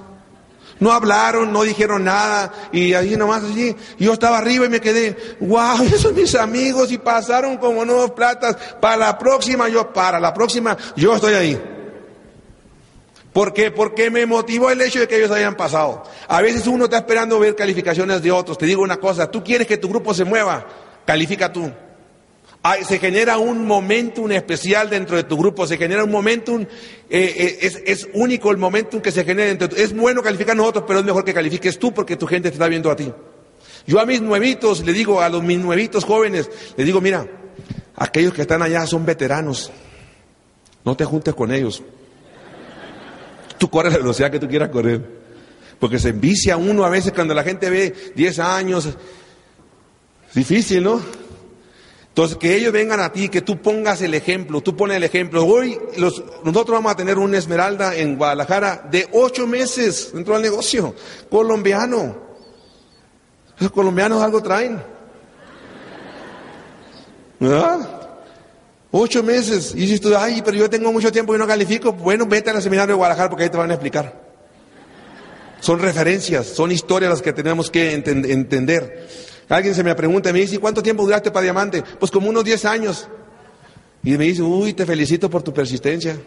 No hablaron, no dijeron nada, y ahí nomás así. Yo estaba arriba y me quedé, wow, esos mis amigos, y pasaron como nuevos platas. Para la próxima, yo, para la próxima, yo estoy ahí. ¿Por qué? Porque me motivó el hecho de que ellos hayan pasado. A veces uno está esperando ver calificaciones de otros. Te digo una cosa, tú quieres que tu grupo se mueva, califica tú. se genera un momentum especial dentro de tu grupo, se genera un momentum, eh, eh, es, único el momentum que se genera dentro Es bueno calificar nosotros, pero es mejor que califiques tú porque tu gente te está viendo a ti. Yo a mis nuevitos, le digo a los mis nuevitos jóvenes, le digo, mira, aquellos que están allá son veteranos, no te juntes con ellos. Tú corres la velocidad que tú quieras correr. Porque se envicia uno a veces cuando la gente ve 10 años. Difícil, ¿no? Entonces, que ellos vengan a ti, que tú pongas el ejemplo, tú pones el ejemplo. Hoy nosotros vamos a tener una esmeralda en Guadalajara de ocho meses dentro del negocio, colombiano. Los colombianos algo traen. ¿Verdad? Ocho meses. Y dices tú, ay, pero yo tengo mucho tiempo y no califico. Bueno, vete al seminario de Guadalajara porque ahí te van a explicar. Son referencias, son historias las que tenemos que entender. Alguien se me pregunta me dice, ¿cuánto tiempo duraste para diamante? Pues como unos 10 años. Y me dice, uy, te felicito por tu persistencia.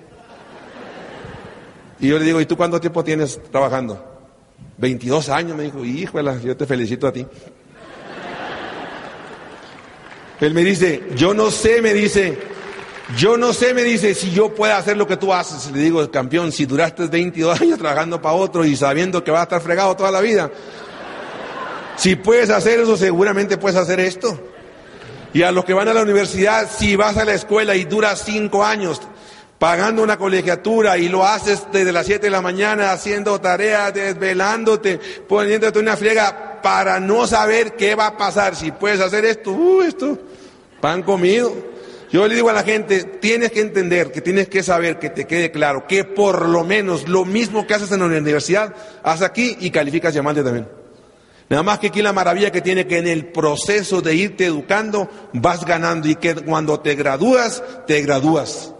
Y yo le digo, ¿y tú cuánto tiempo tienes trabajando? 22 años, me dijo, híjole, yo te felicito a ti. Él me dice, yo no sé, me dice, yo no sé, me dice, si yo puedo hacer lo que tú haces. Le digo, campeón, si duraste 22 años trabajando para otro y sabiendo que vas a estar fregado toda la vida, si puedes hacer eso, seguramente puedes hacer esto. Y a los que van a la universidad, si vas a la escuela y duras cinco años pagando una colegiatura y lo haces desde las 7 de la mañana haciendo tareas, desvelándote, poniéndote una friega para no saber qué va a pasar. Si puedes hacer esto, uh, esto, pan comido. Yo le digo a la gente, tienes que entender, que tienes que saber, que te quede claro, que por lo menos lo mismo que haces en la universidad, haz aquí y calificas diamante también. Nada más que aquí la maravilla que tiene que en el proceso de irte educando vas ganando y que cuando te gradúas, te gradúas.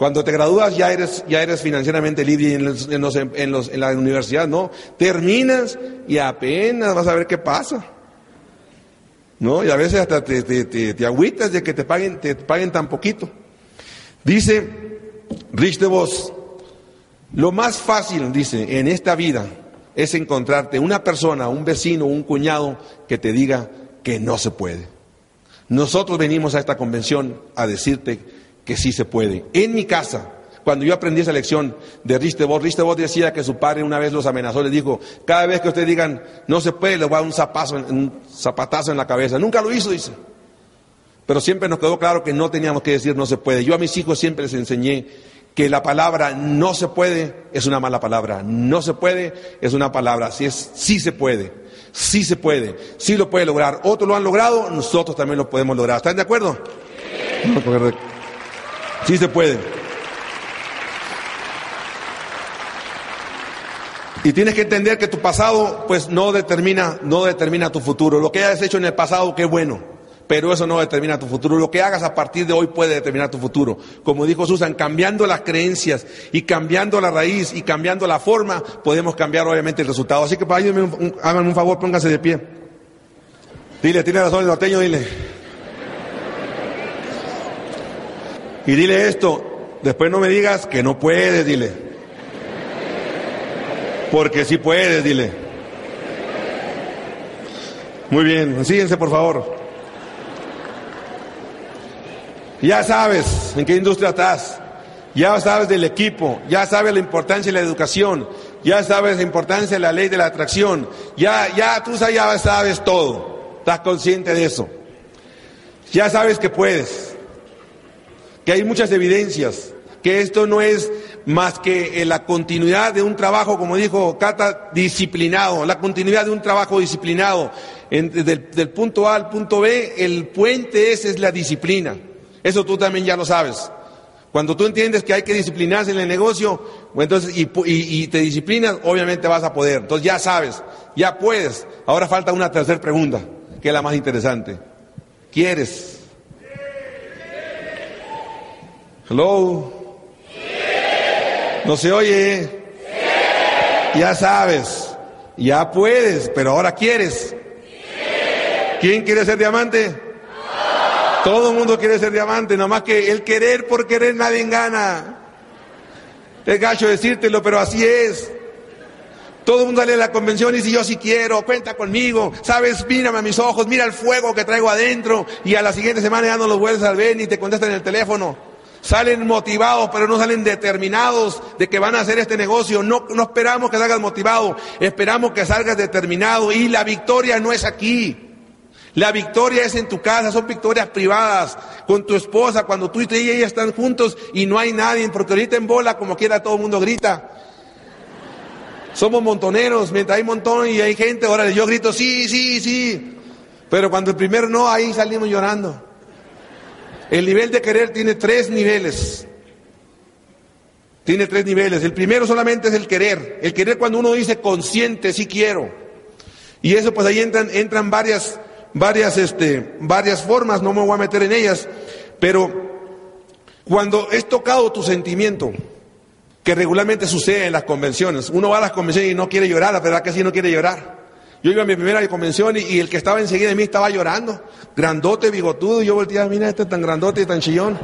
Cuando te gradúas ya eres, ya eres financieramente libre en, en, la universidad, no. Terminas y apenas vas a ver qué pasa. ¿No? Y a veces hasta te, te, agüitas de que te paguen, te paguen tan poquito. Dice Rich de Vos, lo más fácil, dice, en esta vida es encontrarte una persona, un vecino, un cuñado que te diga que no se puede. Nosotros venimos a esta convención a decirte que sí se puede. En mi casa, cuando yo aprendí esa lección de Ristebot, Ristebot decía que su padre una vez los amenazó, le dijo, cada vez que ustedes digan no se puede, le voy a dar un, zapazo, un zapatazo en la cabeza. Nunca lo hizo, dice. Pero siempre nos quedó claro que no teníamos que decir no se puede. Yo a mis hijos siempre les enseñé que la palabra no se puede es una mala palabra. No se puede es una palabra. Si es sí se puede. Sí se puede. Sí lo puede lograr. Otros lo han logrado, nosotros también lo podemos lograr. ¿Están de acuerdo? Sí se puede. Y tienes que entender que tu pasado pues no determina, no determina tu futuro. Lo que hayas hecho en el pasado, qué bueno, pero eso no determina tu futuro. Lo que hagas a partir de hoy puede determinar tu futuro. Como dijo Susan, cambiando las creencias y cambiando la raíz y cambiando la forma, podemos cambiar obviamente el resultado. Así que para un, hagan un favor, pónganse de pie. Dile, tiene razón el norteño, dile. Y dile esto, después no me digas que no puedes, dile. Porque sí puedes, dile. Muy bien, síguense por favor. Ya sabes en qué industria estás, ya sabes del equipo, ya sabes la importancia de la educación, ya sabes la importancia de la ley de la atracción, ya, ya tú ya sabes todo, estás consciente de eso, ya sabes que puedes, que hay muchas evidencias, que esto no es más que la continuidad de un trabajo, como dijo Cata, disciplinado, la continuidad de un trabajo disciplinado. del, punto A al punto B, el puente ese es la disciplina. Eso tú también ya lo sabes. Cuando tú entiendes que hay que disciplinarse en el negocio, entonces, y, y, te disciplinas, obviamente vas a poder. Entonces ya sabes, ya puedes. Ahora falta una tercera pregunta, que es la más interesante. ¿Quieres? Hello. No se oye. Ya sabes. Ya puedes, pero ahora quieres. ¿Quién quiere ser diamante? Todo el mundo quiere ser diamante, nomás que el querer por querer nadie gana. Es gacho decírtelo, pero así es. Todo el mundo sale a la convención y dice, yo sí quiero, cuenta conmigo, sabes, mírame a mis ojos, mira el fuego que traigo adentro y a la siguiente semana ya no los vuelves a ver ni te contestan en el teléfono. Salen motivados, pero no salen determinados de que van a hacer este negocio. No, esperamos que salgas motivado, esperamos que salgas determinado y la victoria no es aquí. La victoria es en tu casa, son victorias privadas, con tu esposa, cuando tú y ella están juntos y no hay nadie, porque ahorita en bola, como quiera, todo el mundo grita. Somos montoneros, mientras hay montón y hay gente, ahora yo grito, sí, sí, sí. Pero cuando el primero no, ahí salimos llorando. El nivel de querer tiene tres niveles. Tiene tres niveles. El primero solamente es el querer. El querer cuando uno dice consciente, sí quiero. Y eso pues ahí entran, entran varias varias, este, varias formas, no me voy a meter en ellas, pero cuando es tocado tu sentimiento, que regularmente sucede en las convenciones, uno va a las convenciones y no quiere llorar, la verdad que sí no quiere llorar. Yo iba a mi primera convención y, el que estaba enseguida de mí estaba llorando, grandote, bigotudo, y yo volteaba, mira este tan grandote y tan chillón,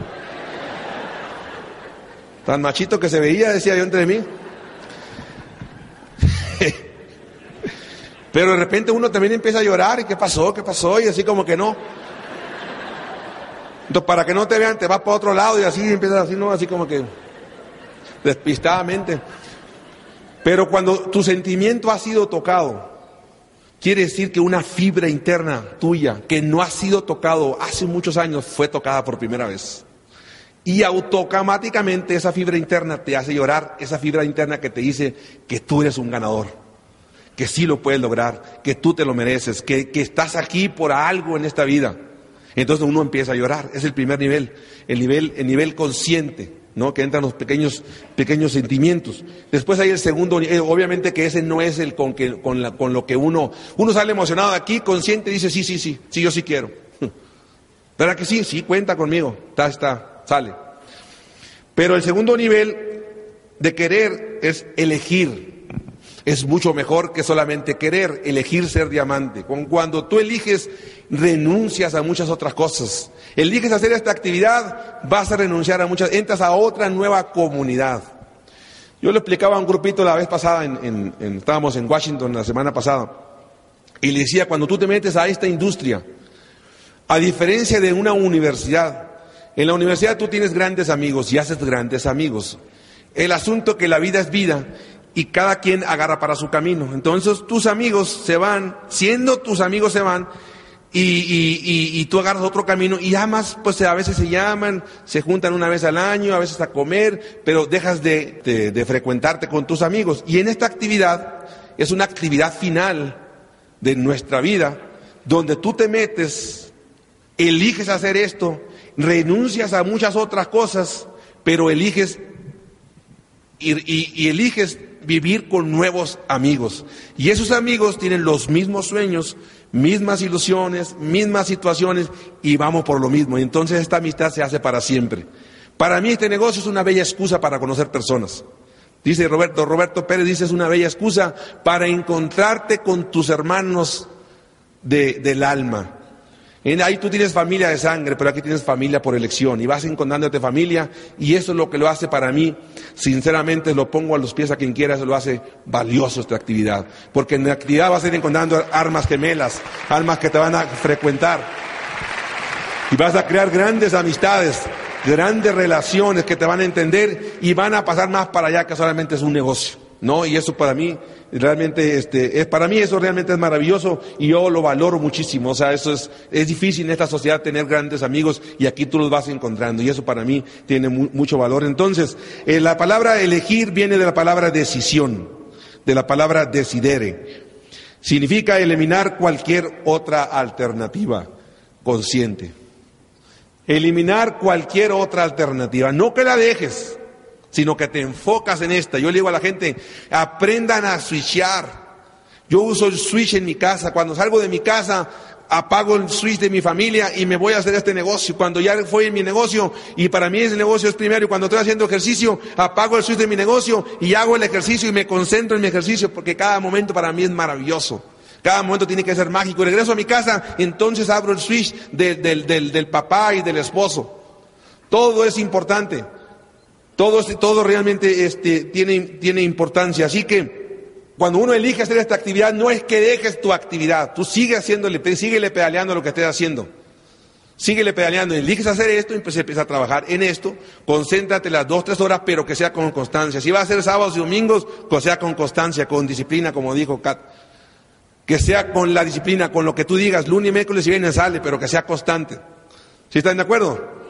tan machito que se veía, decía yo entre mí. Pero de repente uno también empieza a llorar, ¿y qué pasó? ¿Qué pasó? Y así como que no. Entonces, para que no te vean, te vas para otro lado y así empiezas así, ¿no? Así como que despistadamente. Pero cuando tu sentimiento ha sido tocado, quiere decir que una fibra interna tuya que no ha sido tocado hace muchos años fue tocada por primera vez. Y automáticamente esa fibra interna te hace llorar, esa fibra interna que te dice que tú eres un ganador que sí lo puedes lograr, que tú te lo mereces, que, estás aquí por algo en esta vida. Entonces uno empieza a llorar, es el primer nivel, el nivel, el nivel consciente, ¿no? Que entran los pequeños, pequeños sentimientos. Después hay el segundo, nivel, obviamente que ese no es el con, que, con, la, con lo que uno, uno sale emocionado de aquí, consciente, dice sí, sí, sí, sí, yo sí quiero. ¿Verdad que sí? Sí, cuenta conmigo, está, está, sale. Pero el segundo nivel de querer es elegir es mucho mejor que solamente querer, elegir ser diamante. Cuando tú eliges, renuncias a muchas otras cosas. Eliges hacer esta actividad, vas a renunciar a muchas, entras a otra nueva comunidad. Yo le explicaba a un grupito la vez pasada, en, estábamos en Washington la semana pasada, y le decía, cuando tú te metes a esta industria, a diferencia de una universidad, en la universidad tú tienes grandes amigos y haces grandes amigos. El asunto que la vida es vida y cada quien agarra para su camino. Entonces tus amigos se van, siendo tus amigos se van, y, y, tú agarras otro camino y amas, pues a veces se llaman, se juntan una vez al año, a veces a comer, pero dejas de, de, de frecuentarte con tus amigos. Y en esta actividad es una actividad final de nuestra vida, donde tú te metes, eliges hacer esto, renuncias a muchas otras cosas, pero eliges y eliges vivir con nuevos amigos. Y esos amigos tienen los mismos sueños, mismas ilusiones, mismas situaciones y vamos por lo mismo. Y entonces esta amistad se hace para siempre. Para mí este negocio es una bella excusa para conocer personas. Dice Roberto, Roberto Pérez dice es una bella excusa para encontrarte con tus hermanos de, del alma ahí tú tienes familia de sangre, pero aquí tienes familia por elección y vas encontrándote familia y eso es lo que lo hace para mí, sinceramente lo pongo a los pies a quien quiera, eso lo hace valioso esta actividad, porque en la actividad vas a ir encontrando armas gemelas, armas que te van a frecuentar y vas a crear grandes amistades, grandes relaciones que te van a entender y van a pasar más para allá que solamente es un negocio. ¿no? Y eso para mí realmente, este, es, para mí eso realmente es maravilloso y yo lo valoro muchísimo. O sea, eso es, es difícil en esta sociedad tener grandes amigos y aquí tú los vas encontrando y eso para mí tiene mucho valor. Entonces, eh, la palabra elegir viene de la palabra decisión, de la palabra decidere. Significa eliminar cualquier otra alternativa consciente. Eliminar cualquier otra alternativa. No que la dejes, sino que te enfocas en esta. Yo le digo a la gente, aprendan a switchar. Yo uso el switch en mi casa. Cuando salgo de mi casa, apago el switch de mi familia y me voy a hacer este negocio. Cuando ya fue en mi negocio y para mí ese negocio es primero y cuando estoy haciendo ejercicio, apago el switch de mi negocio y hago el ejercicio y me concentro en mi ejercicio porque cada momento para mí es maravilloso. Cada momento tiene que ser mágico. Regreso a mi casa, entonces abro el switch del, papá y del esposo. Todo es importante. Todo, todo realmente este, tiene, tiene importancia. Así que cuando uno elige hacer esta actividad, no es que dejes tu actividad. Tú sigues haciéndole, síguele pedaleando lo que estés haciendo. Síguele pedaleando, eliges hacer esto y pues empieza a trabajar en esto, concéntrate las dos, tres horas, pero que sea con constancia. Si va a ser sábados y domingos, que sea con constancia, con disciplina, como dijo Kat que sea con la disciplina, con lo que tú digas, lunes y miércoles y viene sale, pero que sea constante. ¿Sí están de acuerdo?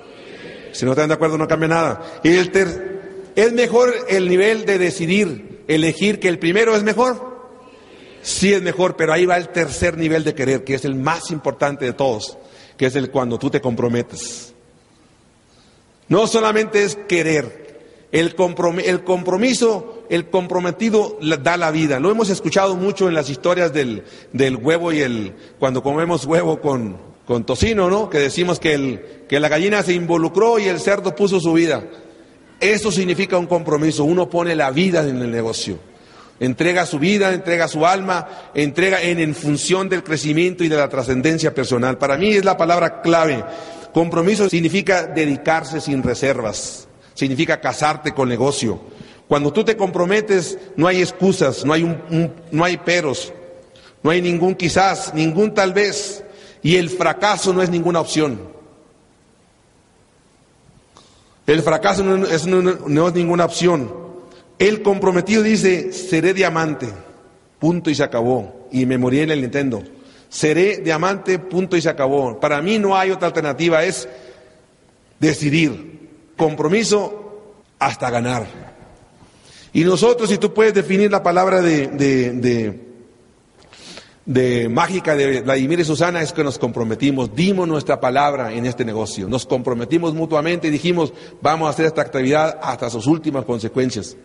Si no están de acuerdo no cambia nada. Y el ¿Es mejor el nivel de decidir, elegir que el primero es mejor? Sí es mejor, pero ahí va el tercer nivel de querer, que es el más importante de todos, que es el cuando tú te comprometes. No solamente es querer, el, compromiso, el comprometido da la vida. Lo hemos escuchado mucho en las historias del, huevo y el, cuando comemos huevo con, con tocino, ¿no? Que decimos que, el, que la gallina se involucró y el cerdo puso su vida. Eso significa un compromiso. Uno pone la vida en el negocio. Entrega su vida, entrega su alma, entrega en, función del crecimiento y de la trascendencia personal. Para mí es la palabra clave. Compromiso significa dedicarse sin reservas significa casarte con negocio. Cuando tú te comprometes, no hay excusas, no hay, un, no hay peros, no hay ningún quizás, ningún tal vez, y el fracaso no es ninguna opción. El fracaso no es, ninguna opción. El comprometido dice, seré diamante, punto y se acabó. Y me morí en el Nintendo. Seré diamante, punto y se acabó. Para mí no hay otra alternativa, es decidir compromiso hasta ganar. Y nosotros, si tú puedes definir la palabra de, mágica de Vladimir y Susana, es que nos comprometimos, dimos nuestra palabra en este negocio, nos comprometimos mutuamente y dijimos, vamos a hacer esta actividad hasta sus últimas consecuencias.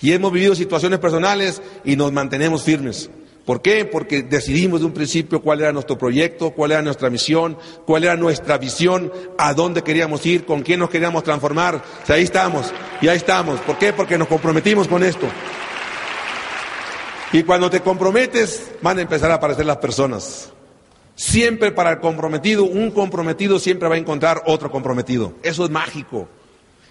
Y hemos vivido situaciones personales y nos mantenemos firmes. ¿Por qué? Porque decidimos de un principio cuál era nuestro proyecto, cuál era nuestra misión, cuál era nuestra visión, a dónde queríamos ir, con quién nos queríamos transformar. O ahí estamos, y ahí estamos. ¿Por qué? Porque nos comprometimos con esto. Y cuando te comprometes, van a empezar a aparecer las personas. Siempre para el comprometido, un comprometido siempre va a encontrar otro comprometido. Eso es mágico.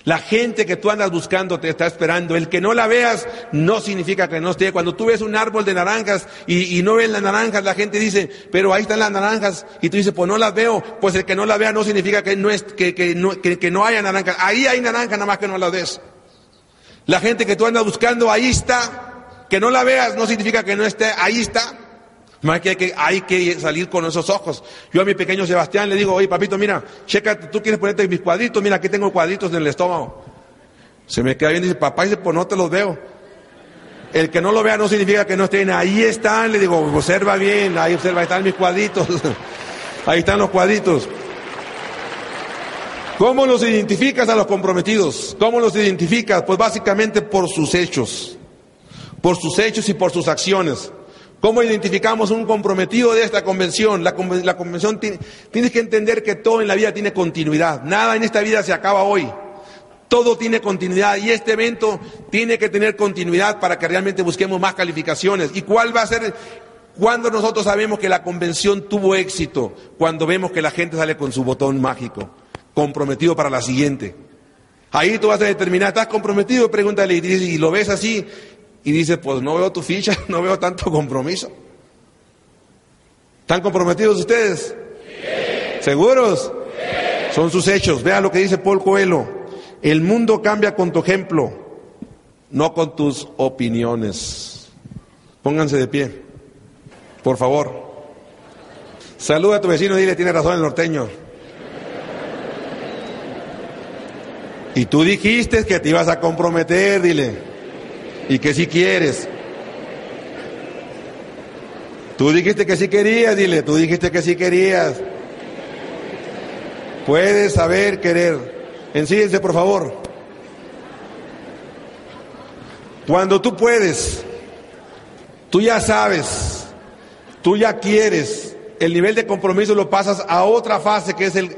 La gente que tú andas buscando te está esperando. El que no la veas no significa que no esté. Cuando tú ves un árbol de naranjas y, no ves las naranjas, la gente dice, pero ahí están las naranjas. Y tú dices, pues no las veo. Pues el que no la vea no significa que no, es, que, que no, que, no haya naranjas. Ahí hay naranjas, nada más que no las ves. La gente que tú andas buscando, ahí está. Que no la veas no significa que no esté. Ahí está. Más que hay, que hay que salir con esos ojos. Yo a mi pequeño Sebastián le digo, oye papito, mira, checa, tú quieres ponerte mis cuadritos, mira, aquí tengo cuadritos en el estómago. Se me queda bien dice, papá, dice, pues no te los veo. El que no lo vea no significa que no estén. Ahí están, le digo, observa bien, ahí observa, ahí están mis cuadritos. ahí están los cuadritos. ¿Cómo los identificas a los comprometidos? ¿Cómo los identificas? Pues básicamente por sus hechos. Por sus hechos y por sus acciones. ¿Cómo identificamos un comprometido de esta convención? La, convención tiene, tienes que entender que todo en la vida tiene continuidad. Nada en esta vida se acaba hoy. Todo tiene continuidad y este evento tiene que tener continuidad para que realmente busquemos más calificaciones. ¿Y cuál va a ser cuando nosotros sabemos que la convención tuvo éxito? Cuando vemos que la gente sale con su botón mágico, comprometido para la siguiente. Ahí tú vas a determinar, ¿estás comprometido? Pregúntale y, y lo ves así y dice, pues no veo tu ficha, no veo tanto compromiso. ¿Están comprometidos ustedes? ¿Seguros? Son sus hechos. Vean lo que dice Paul Coelho. El mundo cambia con tu ejemplo. no con tus opiniones. Pónganse de pie, por favor. Saluda a tu vecino y dile, tiene razón el norteño. Y tú dijiste que te ibas a comprometer, dile. Y que si quieres. Tú dijiste que sí querías, dile. Tú dijiste que sí querías. Puedes saber querer. Ensíguense, por favor. Cuando tú puedes, tú ya sabes, tú ya quieres, el nivel de compromiso lo pasas a otra fase que es el,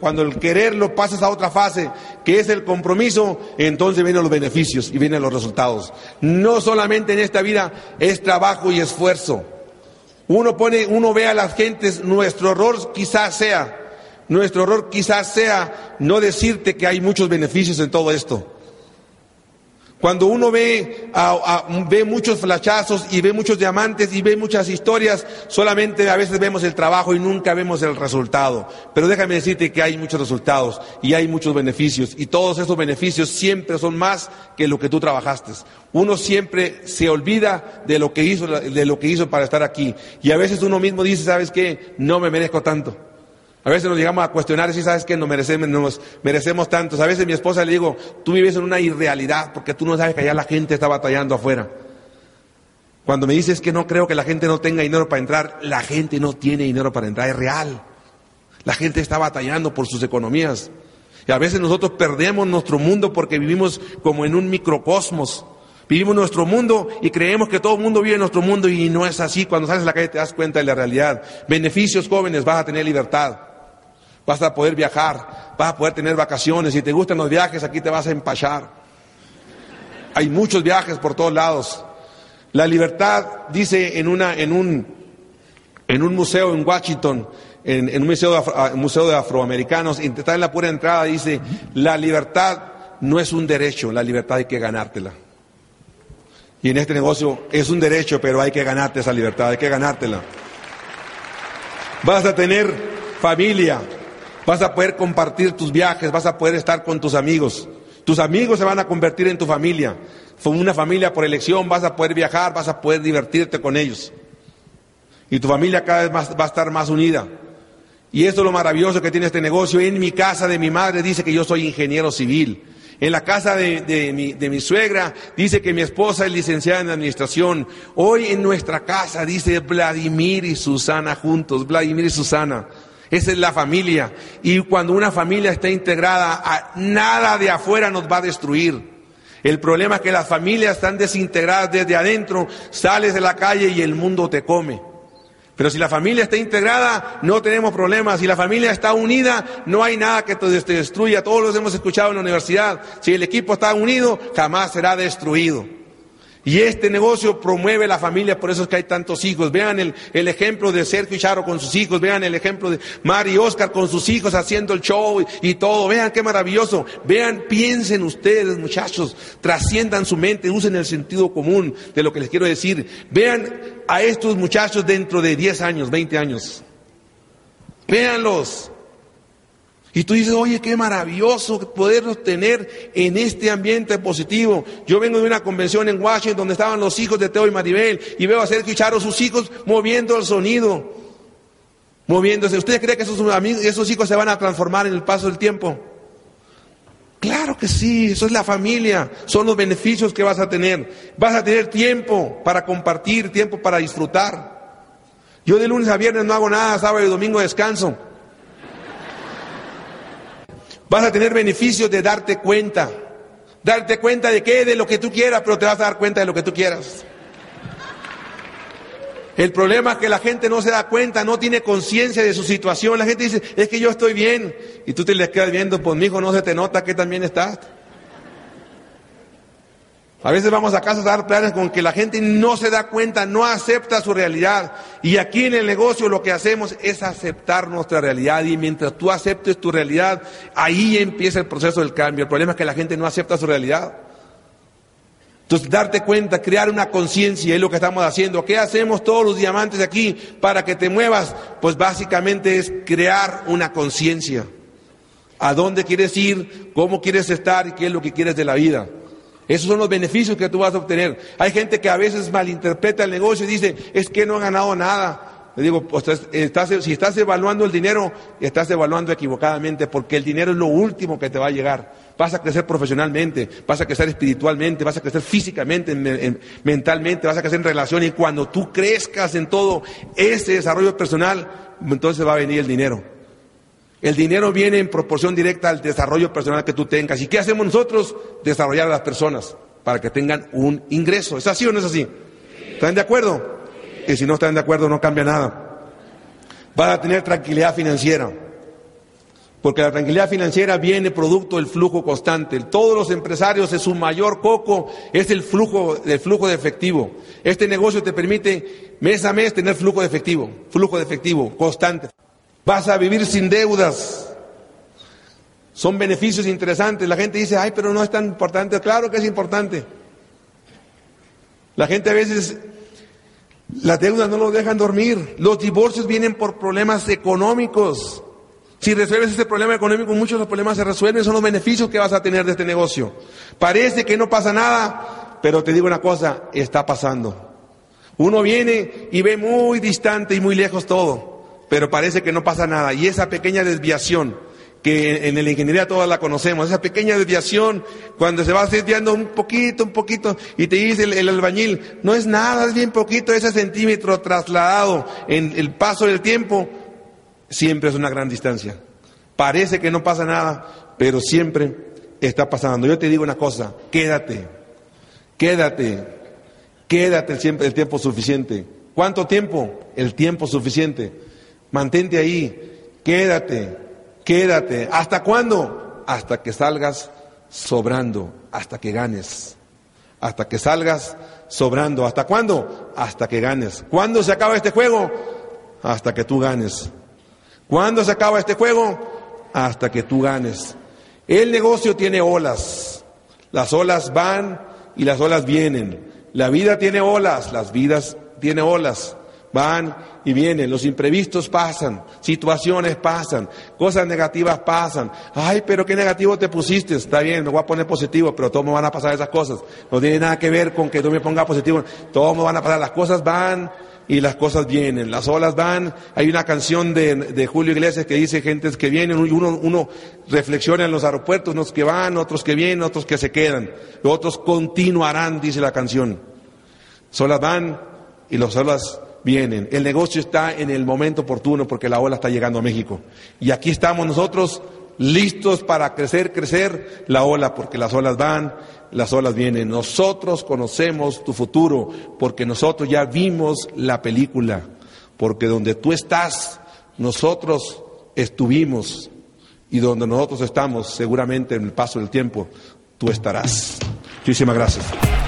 cuando el querer lo pasas a otra fase, que es el compromiso, entonces vienen los beneficios y vienen los resultados. No solamente en esta vida es trabajo y esfuerzo. Uno pone, uno ve a las gentes, nuestro error quizás sea, nuestro error quizás sea no decirte que hay muchos beneficios en todo esto. Cuando uno ve, ve muchos flachazos y ve muchos diamantes y ve muchas historias, solamente a veces vemos el trabajo y nunca vemos el resultado. Pero déjame decirte que hay muchos resultados y hay muchos beneficios y todos esos beneficios siempre son más que lo que tú trabajaste. Uno siempre se olvida de lo que hizo, de lo que hizo para estar aquí. Y a veces uno mismo dice, ¿sabes qué? No me merezco tanto. A veces nos llegamos a cuestionar si sabes que no merecemos, nos merecemos tantos. A veces mi esposa le digo, tú vives en una irrealidad porque tú no sabes que allá la gente está batallando afuera. Cuando me dices que no creo que la gente no tenga dinero para entrar, la gente no tiene dinero para entrar, es real. La gente está batallando por sus economías. Y a veces nosotros perdemos nuestro mundo porque vivimos como en un microcosmos. Vivimos nuestro mundo y creemos que todo el mundo vive en nuestro mundo y no es así. Cuando sales a la calle te das cuenta de la realidad. Beneficios jóvenes, vas a tener libertad vas a poder viajar, vas a poder tener vacaciones. Si te gustan los viajes, aquí te vas a empachar. Hay muchos viajes por todos lados. La libertad, dice en, una, en, un, en un museo en Washington, en, un museo de, ah, museo de afroamericanos, está en la pura entrada, dice, la libertad no es un derecho, la libertad hay que ganártela. Y en este negocio es un derecho, pero hay que ganarte esa libertad, hay que ganártela. Vas a tener familia, Vas a poder compartir tus viajes, vas a poder estar con tus amigos. Tus amigos se van a convertir en tu familia. Fue una familia por elección, vas a poder viajar, vas a poder divertirte con ellos. Y tu familia cada vez más, va a estar más unida. Y esto es lo maravilloso que tiene este negocio. En mi casa de mi madre dice que yo soy ingeniero civil. En la casa de, mi, de, mi, suegra dice que mi esposa es licenciada en administración. Hoy en nuestra casa dice Vladimir y Susana juntos, Vladimir y Susana. Esa es la familia. Y cuando una familia está integrada, nada de afuera nos va a destruir. El problema es que las familias están desintegradas desde adentro, sales de la calle y el mundo te come. Pero si la familia está integrada, no tenemos problemas. Si la familia está unida, no hay nada que te destruya. Todos los hemos escuchado en la universidad. Si el equipo está unido, jamás será destruido. Y este negocio promueve la familia, por eso es que hay tantos hijos. Vean el, el, ejemplo de Sergio y Charo con sus hijos, vean el ejemplo de Mari y Oscar con sus hijos haciendo el show y, todo. Vean qué maravilloso. Vean, piensen ustedes, muchachos, trasciendan su mente, usen el sentido común de lo que les quiero decir. Vean a estos muchachos dentro de 10 años, 20 años. Véanlos. Y tú dices, oye, qué maravilloso podernos tener en este ambiente positivo. Yo vengo de una convención en Washington donde estaban los hijos de Teo y Maribel y veo a Sergio Charo, sus hijos, moviendo el sonido, moviéndose. ¿Ustedes creen que esos, esos hijos se van a transformar en el paso del tiempo? Claro que sí, eso es la familia, son los beneficios que vas a tener. Vas a tener tiempo para compartir, tiempo para disfrutar. Yo de lunes a viernes no hago nada, sábado y domingo descanso. Vas a tener beneficios de darte cuenta. Darte cuenta de qué, de lo que tú quieras, pero te vas a dar cuenta de lo que tú quieras. El problema es que la gente no se da cuenta, no tiene conciencia de su situación. La gente dice, es que yo estoy bien. Y tú te le quedas viendo, pues mi hijo no se te nota que también estás. A veces vamos a casa a dar planes con que la gente no se da cuenta, no acepta su realidad. Y aquí en el negocio lo que hacemos es aceptar nuestra realidad. Y mientras tú aceptes tu realidad, ahí empieza el proceso del cambio. El problema es que la gente no acepta su realidad. Entonces, darte cuenta, crear una conciencia es lo que estamos haciendo. ¿Qué hacemos todos los diamantes aquí para que te muevas? Pues básicamente es crear una conciencia. a dónde quieres ir, cómo quieres estar y qué es lo que quieres de la vida. Esos son los beneficios que tú vas a obtener. Hay gente que a veces malinterpreta el negocio y dice, es que no ha ganado nada. Le digo, pues, estás, si estás evaluando el dinero, estás evaluando equivocadamente, porque el dinero es lo último que te va a llegar. Vas a crecer profesionalmente, vas a crecer espiritualmente, vas a crecer físicamente, mentalmente, vas a crecer en relación. Y cuando tú crezcas en todo ese desarrollo personal, entonces va a venir el dinero. El dinero viene en proporción directa al desarrollo personal que tú tengas. ¿Y qué hacemos nosotros? Desarrollar a las personas para que tengan un ingreso. ¿Es así o no es así? ¿Están de acuerdo? Y si no están de acuerdo no cambia nada. Van a tener tranquilidad financiera. Porque la tranquilidad financiera viene producto del flujo constante. Todos los empresarios, es su mayor coco es el flujo, el flujo de efectivo. Este negocio te permite mes a mes tener flujo de efectivo, flujo de efectivo constante. Vas a vivir sin deudas. Son beneficios interesantes. La gente dice, ay, pero no es tan importante. Claro que es importante. La gente a veces, las deudas no lo dejan dormir. Los divorcios vienen por problemas económicos. Si resuelves ese problema económico, muchos de los problemas se resuelven, son los beneficios que vas a tener de este negocio. Parece que no pasa nada, pero te digo una cosa, está pasando. Uno viene y ve muy distante y muy lejos todo pero parece que no pasa nada. Y esa pequeña desviación, que en la ingeniería todas la conocemos, esa pequeña desviación, cuando se va desviando un poquito, un poquito, y te dice el, albañil, no es nada, es bien poquito, ese centímetro trasladado en el paso del tiempo, siempre es una gran distancia. Parece que no pasa nada, pero siempre está pasando. Yo te digo una cosa, quédate, quédate, quédate siempre el tiempo suficiente. ¿Cuánto tiempo? El tiempo suficiente. Mantente ahí, quédate, quédate. ¿Hasta cuándo? Hasta que salgas sobrando, hasta que ganes. Hasta que salgas sobrando. ¿Hasta cuándo? Hasta que ganes. ¿Cuándo se acaba este juego? Hasta que tú ganes. ¿Cuándo se acaba este juego? Hasta que tú ganes. El negocio tiene olas. Las olas van y las olas vienen. La vida tiene olas, las vidas tiene olas. Van y vienen, los imprevistos pasan, situaciones pasan, cosas negativas pasan. Ay, pero qué negativo te pusiste. Está bien, me voy a poner positivo, pero todos van a pasar esas cosas. No tiene nada que ver con que tú me pongas positivo. Todos van a pasar. Las cosas van y las cosas vienen. Las olas van. Hay una canción de, Julio Iglesias que dice gentes que vienen, uno, uno reflexiona en los aeropuertos, unos que van, otros que vienen, otros que se quedan. Otros continuarán, dice la canción. Las olas van y las olas vienen. El negocio está en el momento oportuno porque la ola está llegando a México. Y aquí estamos nosotros listos para crecer, crecer la ola, porque las olas van, las olas vienen. Nosotros conocemos tu futuro porque nosotros ya vimos la película, porque donde tú estás, nosotros estuvimos y donde nosotros estamos, seguramente en el paso del tiempo, tú estarás. Muchísimas gracias.